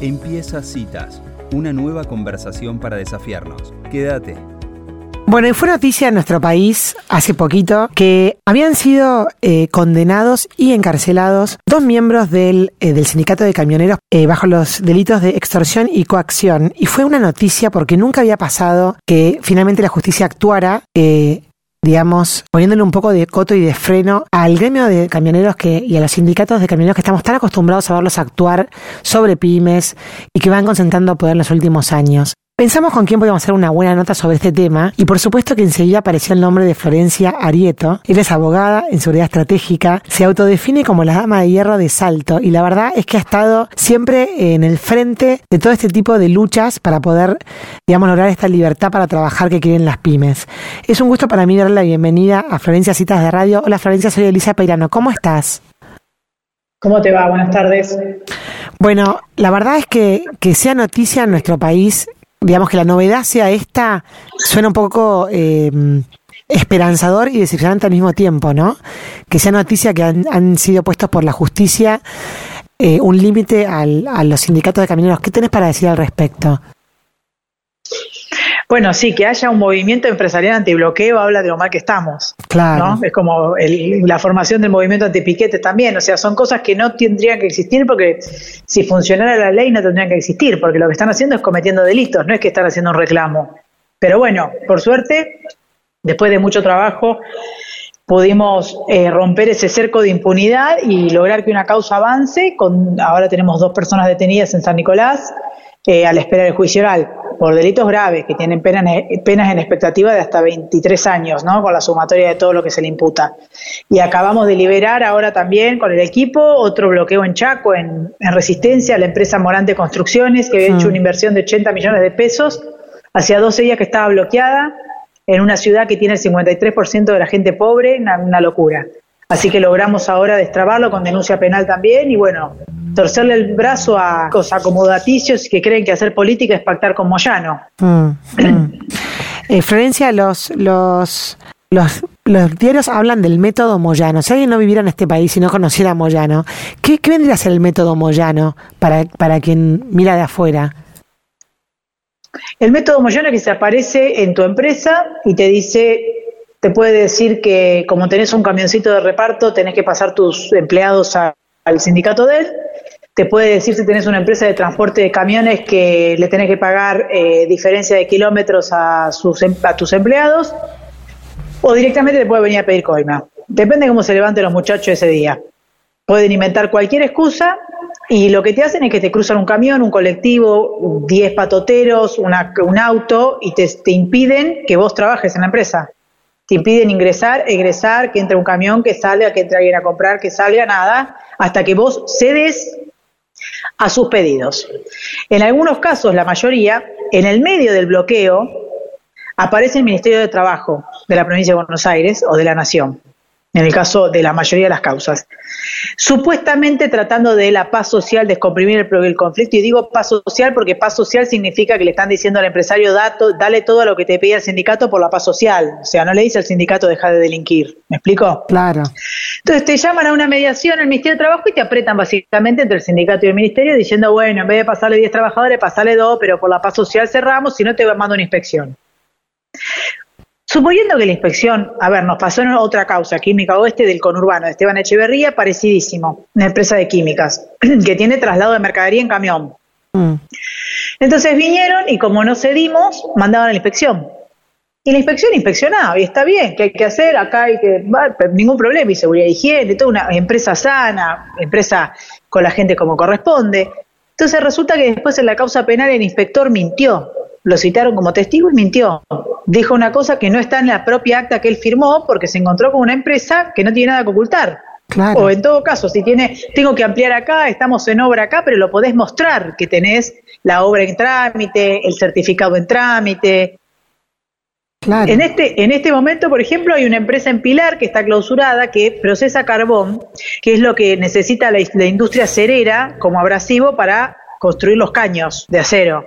Empieza Citas, una nueva conversación para desafiarnos. Quédate. Bueno, y fue noticia en nuestro país hace poquito que habían sido eh, condenados y encarcelados dos miembros del, eh, del sindicato de camioneros eh, bajo los delitos de extorsión y coacción. Y fue una noticia porque nunca había pasado que finalmente la justicia actuara digamos, poniéndole un poco de coto y de freno al gremio de camioneros que, y a los sindicatos de camioneros que estamos tan acostumbrados a verlos actuar sobre pymes y que van concentrando poder en los últimos años. Pensamos con quién podíamos hacer una buena nota sobre este tema y por supuesto que enseguida apareció el nombre de Florencia Arieto. Ella es abogada en seguridad estratégica, se autodefine como la dama de hierro de Salto y la verdad es que ha estado siempre en el frente de todo este tipo de luchas para poder, digamos, lograr esta libertad para trabajar que quieren las pymes. Es un gusto para mí darle la bienvenida a Florencia Citas de Radio. Hola Florencia, soy Elisa Peirano. ¿Cómo estás? ¿Cómo te va? Buenas tardes. Bueno, la verdad es que que sea noticia en nuestro país digamos que la novedad sea esta, suena un poco eh, esperanzador y decepcionante al mismo tiempo, ¿no? Que sea noticia que han, sido puestos por la justicia eh, un límite a los sindicatos de camioneros. ¿Qué tenés para decir al respecto? Bueno, sí, que haya un movimiento empresarial antibloqueo habla de lo mal que estamos. Claro. Es como la formación del movimiento antipiquete también. O sea, son cosas que no tendrían que existir porque si funcionara la ley no tendrían que existir, porque lo que están haciendo es cometiendo delitos, no es que están haciendo un reclamo. Pero bueno, por suerte, después de mucho trabajo, pudimos eh, romper ese cerco de impunidad y lograr que una causa avance. Con, ahora tenemos dos personas detenidas en San Nicolás eh, a la espera del juicio oral por delitos graves que tienen penas, penas en expectativa de hasta 23 años, ¿no? Con la sumatoria de todo lo que se le imputa. Y acabamos de liberar ahora también con el equipo otro bloqueo en Chaco, en, Resistencia, la empresa Morante Construcciones, que había hecho una inversión de 80 millones de pesos. Hacía 12 días que estaba bloqueada en una ciudad que tiene el 53% de la gente pobre, una locura. Así que logramos ahora destrabarlo con denuncia penal también y bueno, torcerle el brazo a los acomodaticios que creen que hacer política es pactar con Moyano. Mm, mm. Eh, Florencia, los, los, los, los, diarios hablan del método Moyano. Si alguien no viviera en este país y no conociera a Moyano, ¿qué, qué vendría a ser el método Moyano para, para quien mira de afuera? El método Moyano es que se aparece en tu empresa y te dice te puede decir que como tenés un camioncito de reparto, tenés que pasar tus empleados al sindicato de él. Te puede decir si tenés una empresa de transporte de camiones que le tenés que pagar eh, diferencia de kilómetros em, a tus empleados. O directamente te puede venir a pedir coima. Depende de cómo se levanten los muchachos ese día. Pueden inventar cualquier excusa y lo que te hacen es que te cruzan un camión, un colectivo, 10 patoteros, un auto y te, te impiden que vos trabajes en la empresa te impiden ingresar, egresar, que entre un camión, que salga, que entre alguien a comprar, que salga, nada, hasta que vos cedes a sus pedidos. En algunos casos, la mayoría, en el medio del bloqueo, aparece el Ministerio de Trabajo de la provincia de Buenos Aires o de la Nación en el caso de la mayoría de las causas. Supuestamente tratando de la paz social, descomprimir el, el, conflicto, y digo paz social porque paz social significa que le están diciendo al empresario, dale todo lo que te pide el sindicato por la paz social. O sea, no le dice al sindicato deja de delinquir. ¿Me explico? Claro. Entonces te llaman a una mediación al Ministerio de Trabajo y te apretan básicamente entre el sindicato y el ministerio diciendo, bueno, en vez de pasarle 10 trabajadores, pasarle 2, pero por la paz social cerramos, si no te mando una inspección. Suponiendo que la inspección, a ver, nos pasó en otra causa, Química Oeste del conurbano de Esteban Echeverría, parecidísimo, una empresa de químicas, que tiene traslado de mercadería en camión. Mm. Entonces vinieron y como no cedimos, mandaban a la inspección. Y la inspección inspeccionaba, y está bien, ¿qué hay que hacer? Acá hay que, ningún problema, y seguridad y higiene, toda una empresa sana, empresa con la gente como corresponde. Entonces resulta que después en la causa penal el inspector mintió, lo citaron como testigo y mintió dijo una cosa que no está en la propia acta que él firmó porque se encontró con una empresa que no tiene nada que ocultar. O en todo caso, si tiene, tengo que ampliar acá, estamos en obra acá, pero lo podés mostrar que tenés la obra en trámite, el certificado en trámite. Claro. En este, en este momento, por ejemplo, hay una empresa en Pilar que está clausurada que procesa carbón, que es lo que necesita la, la industria cerera como abrasivo para construir los caños de acero.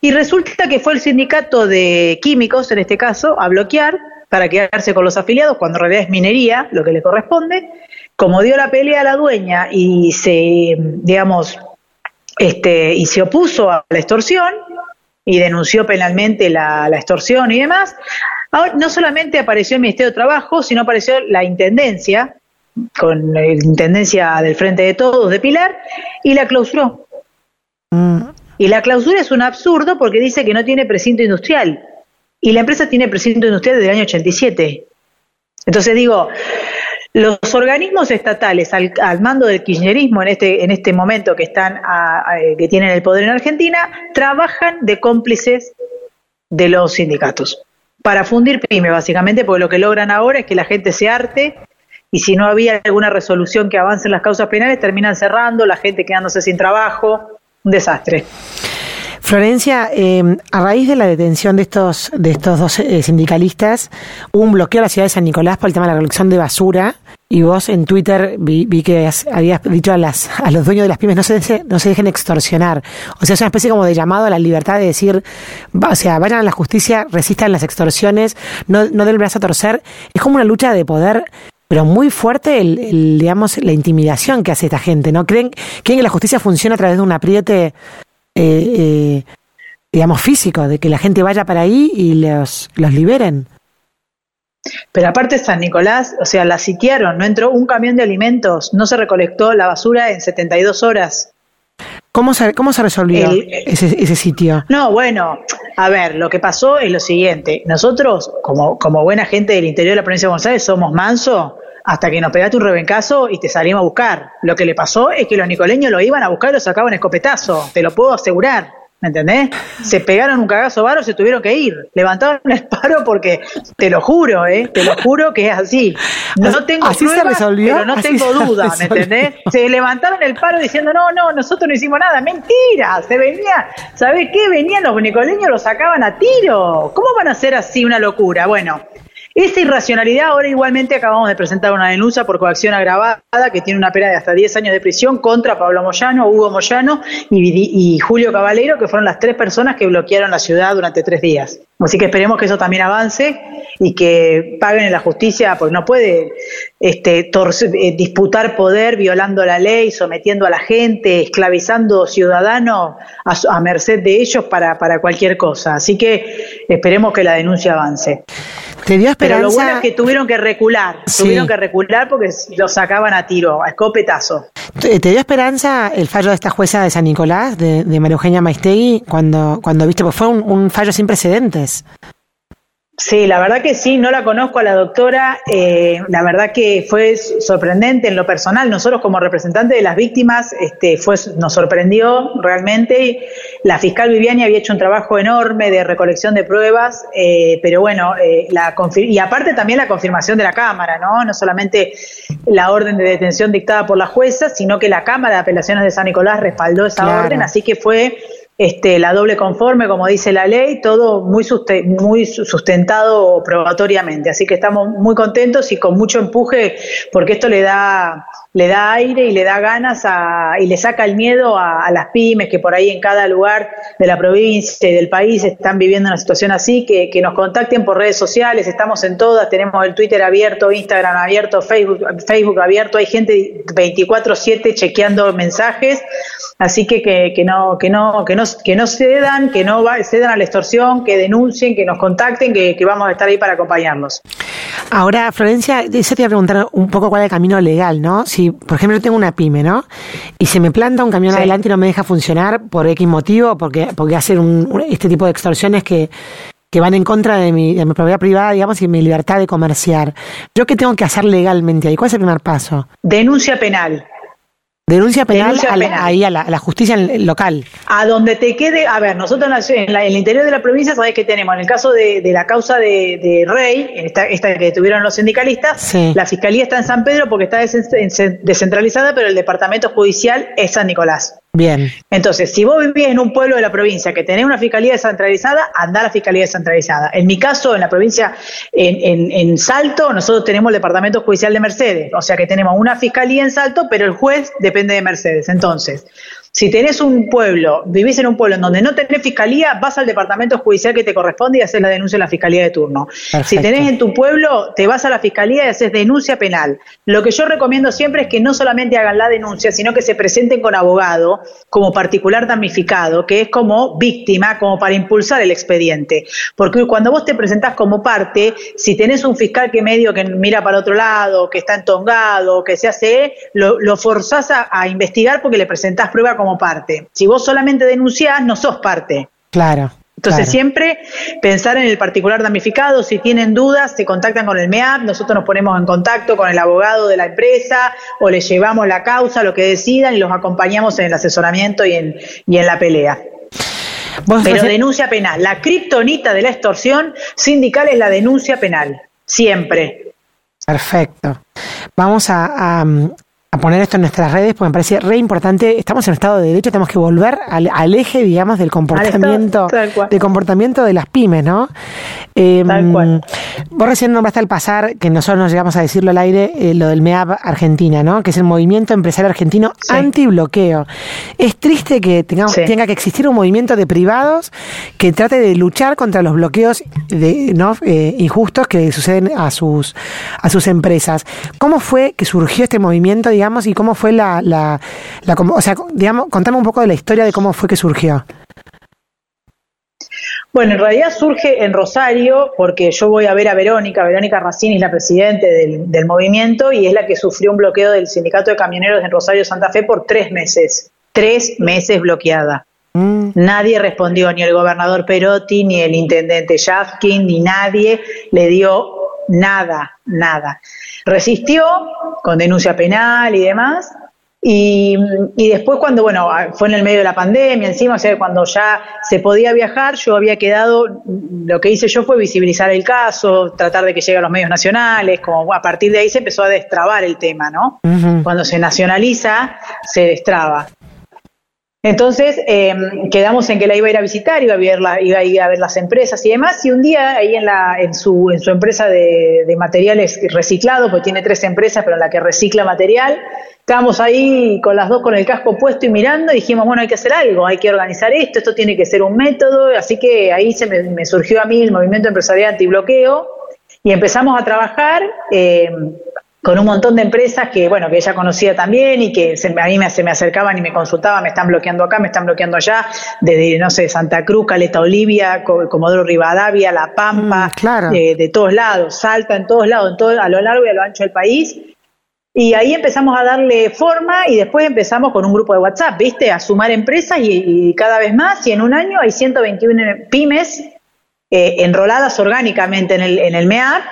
Y resulta que fue el sindicato de químicos, en este caso, a bloquear para quedarse con los afiliados, cuando en realidad es minería lo que le corresponde. Como dio la pelea a la dueña y se, digamos, este, y se opuso a la extorsión y denunció penalmente la, extorsión y demás. Ahora, no solamente apareció el Ministerio de Trabajo, sino apareció la Intendencia, con la Intendencia del Frente de Todos de Pilar, y la clausuró. Mm. Y la clausura es un absurdo porque dice que no tiene precinto industrial. Y la empresa tiene precinto industrial desde el año 87. Entonces digo, los organismos estatales al, mando del kirchnerismo en este, en este momento que, están que tienen el poder en Argentina, trabajan de cómplices de los sindicatos para fundir pyme, básicamente, porque lo que logran ahora es que la gente se arte y si no había alguna resolución que avance en las causas penales, terminan cerrando, la gente quedándose sin trabajo, desastre. Florencia, eh, a raíz de la detención de estos, de estos dos eh, sindicalistas, hubo un bloqueo a la ciudad de San Nicolás por el tema de la recolección de basura. Y vos en Twitter vi, que habías dicho a, las, a los dueños de las pymes no se, no se dejen extorsionar. O sea, es una especie como de llamado a la libertad de decir, o sea, vayan a la justicia, resistan las extorsiones, no, no den brazo a torcer. Es como una lucha de poder pero muy fuerte el, digamos la intimidación que hace esta gente, ¿no? ¿Creen, creen que la justicia funciona a través de un apriete eh, eh, digamos, físico, de que la gente vaya para ahí y los, los liberen. Pero aparte San Nicolás, o sea, la sitiaron, no entró un camión de alimentos, no se recolectó la basura en 72 horas. ¿Cómo se, cómo se resolvió ese, ese, sitio? No, bueno, a ver, lo que pasó es lo siguiente. Nosotros, como, como buena gente del interior de la provincia de Buenos Aires, somos manso hasta que nos pegaste un rebencazo y te salimos a buscar. Lo que le pasó es que los nicoleños lo iban a buscar y lo sacaban escopetazo, te lo puedo asegurar. ¿Me entendés? Se pegaron un cagazo varo, se tuvieron que ir. Levantaron el paro porque, te lo juro, ¿eh? Te lo juro que es así. No tengo así pruebas, pero no tengo duda, ¿me entendés? Se levantaron el paro diciendo, no, no, nosotros no hicimos nada. Mentira, se venía, ¿sabés qué? Venían los nicoleños, lo sacaban a tiro. ¿Cómo van a hacer así una locura? Bueno, esa irracionalidad, ahora igualmente acabamos de presentar una denuncia por coacción agravada que tiene una pena de hasta 10 años de prisión contra Pablo Moyano, Hugo Moyano y, Julio Caballero, que fueron las tres personas que bloquearon la ciudad durante tres días. Así que esperemos que eso también avance y que paguen en la justicia, porque no puede este, eh, disputar poder violando la ley, sometiendo a la gente, esclavizando ciudadanos a, merced de ellos para, para cualquier cosa. Así que esperemos que la denuncia avance. ¿Te dio? Pero lo bueno es que tuvieron que recular, tuvieron que recular porque lo sacaban a tiro, a escopetazo. ¿Te, dio esperanza el fallo de esta jueza de San Nicolás, de, de María Eugenia Maistegui, cuando, cuando viste, pues fue un fallo sin precedentes? Sí, la verdad que sí, no la conozco a la doctora, eh, la verdad que fue sorprendente en lo personal, nosotros como representantes de las víctimas este, fue, nos sorprendió realmente, la fiscal Viviani había hecho un trabajo enorme de recolección de pruebas, eh, pero bueno, eh, la y aparte también la confirmación de la Cámara, ¿no? no solamente la orden de detención dictada por la jueza, sino que la Cámara de Apelaciones de San Nicolás respaldó esa orden, así que fue este, la doble conforme, como dice la ley, todo muy, muy sustentado probatoriamente. Así que estamos muy contentos y con mucho empuje porque esto le da, le da aire y le da ganas a, y le saca el miedo a, las pymes que por ahí en cada lugar de la provincia y del país están viviendo una situación así, que, que nos contacten por redes sociales, estamos en todas, tenemos el Twitter abierto, Instagram abierto, Facebook, Facebook abierto, hay gente 24/7 chequeando mensajes, así que que, que no, que no, que no que no cedan, que no cedan a la extorsión, que denuncien, que nos contacten, que, vamos a estar ahí para acompañarlos. Ahora, Florencia, yo te iba a preguntar un poco cuál es el camino legal, ¿no? Si, por ejemplo, yo tengo una pyme, ¿no? Y se me planta un camión adelante y no me deja funcionar por X motivo, porque, porque hacer un, este tipo de extorsiones que, que van en contra de mi, de mi propiedad privada, digamos, y mi libertad de comerciar. ¿Yo qué tengo que hacer legalmente ahí? ¿Cuál es el primer paso? Denuncia penal. Denuncia penal, ahí a la, justicia local. A donde te quede, a ver, nosotros en, el interior de la provincia, sabés que tenemos, en el caso de, la causa de, Rey, esta, esta, que tuvieron los sindicalistas, la fiscalía está en San Pedro porque está descentralizada, pero el departamento judicial es San Nicolás. Bien. Entonces, si vos vivís en un pueblo de la provincia que tenés una fiscalía descentralizada, anda a la fiscalía descentralizada. En mi caso, en la provincia, en, en, Salto, nosotros tenemos el departamento judicial de Mercedes, o sea que tenemos una fiscalía en Salto, pero el juez depende de Mercedes. Entonces, Si tenés un pueblo, vivís en un pueblo en donde no tenés fiscalía, vas al departamento judicial que te corresponde y haces la denuncia en la fiscalía de turno. Si tenés en tu pueblo, te vas a la fiscalía y haces denuncia penal. Lo que yo recomiendo siempre es que no solamente hagan la denuncia, sino que se presenten con abogado como particular damnificado, que es como víctima, como para impulsar el expediente. Porque cuando vos te presentás como parte, si tenés un fiscal que medio que mira para otro lado, que está entongado, que se hace, lo, lo forzás a, a investigar porque le presentás prueba como como parte. Si vos solamente denunciás, no sos parte. Claro. Entonces siempre pensar en el particular damnificado, si tienen dudas, se contactan con el MEAP, nosotros nos ponemos en contacto con el abogado de la empresa o les llevamos la causa, lo que decidan y los acompañamos en el asesoramiento y en, y en la pelea. Pero denuncia penal, la kriptonita de la extorsión sindical es la denuncia penal, siempre. Perfecto. Vamos a, poner esto en nuestras redes porque me parece re importante. Estamos en estado de derecho, tenemos que volver al, eje, digamos, del comportamiento, del comportamiento de las pymes, ¿no? Em, vos recién nombraste al pasar, que nosotros nos llegamos a decirlo al aire, eh, lo del MEAB Argentina, ¿no? Que es el Movimiento Empresario Argentino Anti-Bloqueo. Es triste que tengamos, tenga que existir un movimiento de privados que trate de luchar contra los bloqueos de, ¿no? Eh, injustos que suceden a sus, a sus empresas. ¿Cómo fue que surgió este movimiento, digamos? Y cómo fue la, la, o sea, digamos, contame un poco de la historia de cómo fue que surgió. Bueno, en realidad surge en Rosario porque yo voy a ver a Verónica, Verónica Racini es la presidente del, movimiento y es la que sufrió un bloqueo del sindicato de camioneros en Rosario Santa Fe por tres meses, tres meses bloqueada. Mm. Nadie respondió, ni el gobernador Perotti, ni el intendente Yafkin, ni nadie le dio nada, nada. Resistió con denuncia penal y demás. Y, después cuando, bueno, fue en el medio de la pandemia encima, o sea, cuando ya se podía viajar, yo había quedado, lo que hice yo fue visibilizar el caso, tratar de que llegue a los medios nacionales, como a partir de ahí se empezó a destrabar el tema, ¿no? Cuando se nacionaliza, se destraba. Entonces em, quedamos en que la iba a ir a visitar, iba a, ver iba a ir a ver las empresas y demás. Y un día ahí en, la, en, su, empresa de, materiales reciclados, pues tiene tres empresas, pero en la que recicla material, estábamos ahí con las dos con el casco puesto y mirando y dijimos, bueno, hay que hacer algo, hay que organizar esto, esto tiene que ser un método. Así que ahí se me, surgió a mí el movimiento empresarial antibloqueo y empezamos a trabajar. Eh, con un montón de empresas que, bueno, que ella conocía también y que a mí me, se me acercaban y me consultaban, me están bloqueando acá, me están bloqueando allá, desde, no sé, Santa Cruz, Caleta Olivia, Comodoro Rivadavia, La Pampa, mm, de, todos lados, Salta, en todos lados, en todo, a lo largo y a lo ancho del país. Y ahí empezamos a darle forma y después empezamos con un grupo de WhatsApp, ¿viste? A sumar empresas y, cada vez más. Y en un año hay 121 pymes eh, enroladas orgánicamente en el, en el MEAP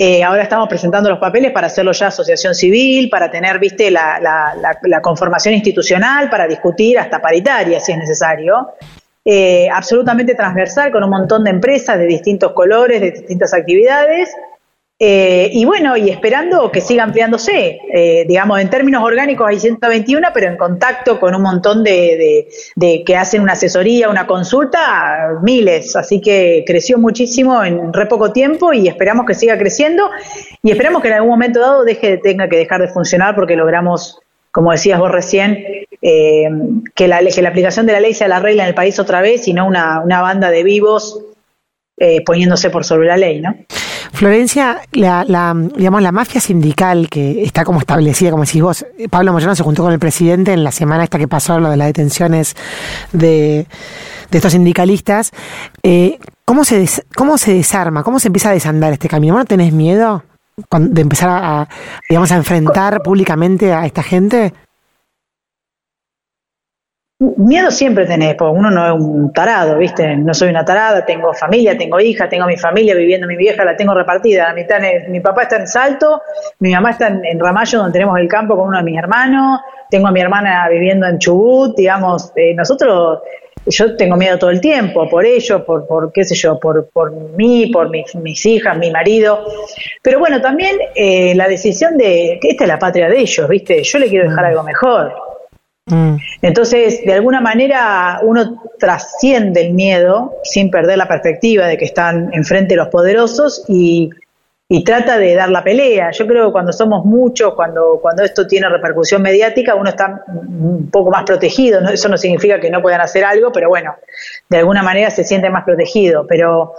eh, ahora estamos presentando los papeles para hacerlo ya asociación civil, para tener, viste, la, la, conformación institucional, para discutir hasta paritaria si es necesario. Eh, absolutamente transversal con un montón de empresas de distintos colores, de distintas actividades eh, y bueno, y esperando que siga ampliándose. Eh, digamos, en términos orgánicos hay 121, pero en contacto con un montón de, que hacen una asesoría, una consulta, miles. Así que creció muchísimo en re poco tiempo y esperamos que siga creciendo y esperamos que en algún momento dado deje, tenga que dejar de funcionar porque logramos, como decías vos recién, eh, que, la, que la aplicación de la ley sea la regla en el país otra vez y no una, una banda de vivos poniéndose por sobre la ley, ¿no? Florencia, la, la, digamos, la mafia sindical que está como establecida, como decís vos, Pablo Moyano se juntó con el presidente en la semana esta que pasó, lo de las detenciones de, estos sindicalistas. Eh, ¿cómo, se ¿Cómo se desarma? ¿Cómo se empieza a desandar este camino? ¿No tenés miedo de empezar a, digamos, a enfrentar públicamente a esta gente? Miedo siempre tenés, porque uno no es un tarado, ¿viste? No soy una tarada, tengo familia, tengo hija, tengo mi familia viviendo, mi vieja la tengo repartida. La mitad mi papá está en Salto, mi mamá está en, Ramallo, donde tenemos el campo con uno de mis hermanos, tengo a mi hermana viviendo en Chubut, digamos, eh, nosotros, yo tengo miedo todo el tiempo, por ellos, por, por qué sé yo, por, por mí, por mis, mis hijas, mi marido. Pero bueno, también eh, la decisión de que esta es la patria de ellos, ¿viste? Yo le quiero dejar mm. algo mejor Mm. Entonces, de alguna manera, uno trasciende el miedo sin perder la perspectiva de que están enfrente los poderosos y, y trata de dar la pelea. Yo creo que cuando somos muchos, cuando, cuando esto tiene repercusión mediática, uno está un poco más protegido. Eso no significa que no puedan hacer algo, pero bueno, de alguna manera se siente más protegido. Pero,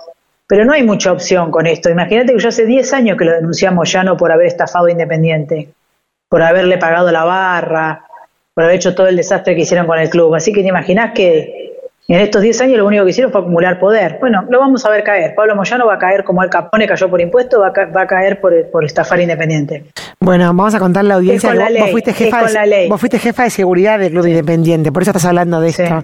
pero no hay mucha opción con esto. Imagínate que yo hace 10 años que lo denunciamos ya no por haber estafado a Independiente, por haberle pagado la barra, por haber hecho todo el desastre que hicieron con el club. Así que te imaginás que en estos 10 años lo único que hicieron fue acumular poder. Bueno, lo vamos a ver caer. Pablo Moyano va a caer como el Capone cayó por impuesto, va a, caer por, por, estafar independiente. Bueno, vamos a contar la audiencia. vos, fuiste jefa de, vos fuiste jefa de seguridad del Club Independiente, por eso estás hablando de esto.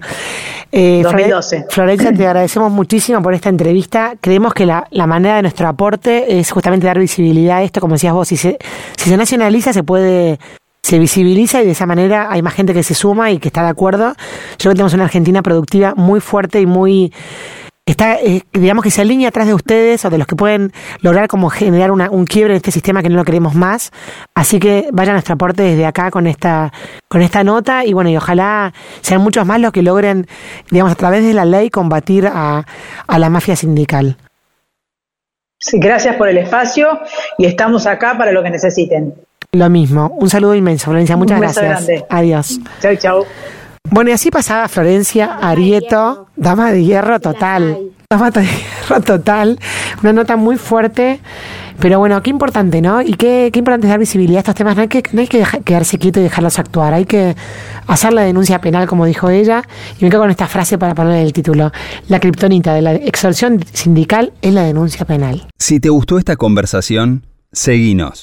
Eh, 2012. Florencia, te agradecemos muchísimo por esta entrevista. Creemos que la, la, manera de nuestro aporte es justamente dar visibilidad a esto, como decías vos, si se, si se nacionaliza se puede se visibiliza y de esa manera hay más gente que se suma y que está de acuerdo. Yo creo que tenemos una Argentina productiva muy fuerte y muy está, eh, digamos que se alinea atrás de ustedes o de los que pueden lograr como generar una, un quiebre en este sistema que no lo queremos más. Así que vaya nuestro aporte desde acá con esta, con esta nota y bueno, y ojalá sean muchos más los que logren, digamos, a través de la ley combatir a, a la mafia sindical. Sí, gracias por el espacio y estamos acá para lo que necesiten. Lo mismo. Un saludo inmenso, Florencia. Muchas gracias. Adiós. Chau, chau. Bueno, y así pasaba Florencia Arieto, dama de hierro total. Dama de hierro total. Una nota muy fuerte. Pero bueno, qué importante, ¿no? Y qué, qué importante es dar visibilidad a estos temas. No hay que, no hay que quedarse quieto y dejarlos actuar. Hay que hacer la denuncia penal, como dijo ella. Y me quedo con esta frase para ponerle el título. La kriptonita de la extorsión sindical es la denuncia penal. Si te gustó esta conversación, seguinos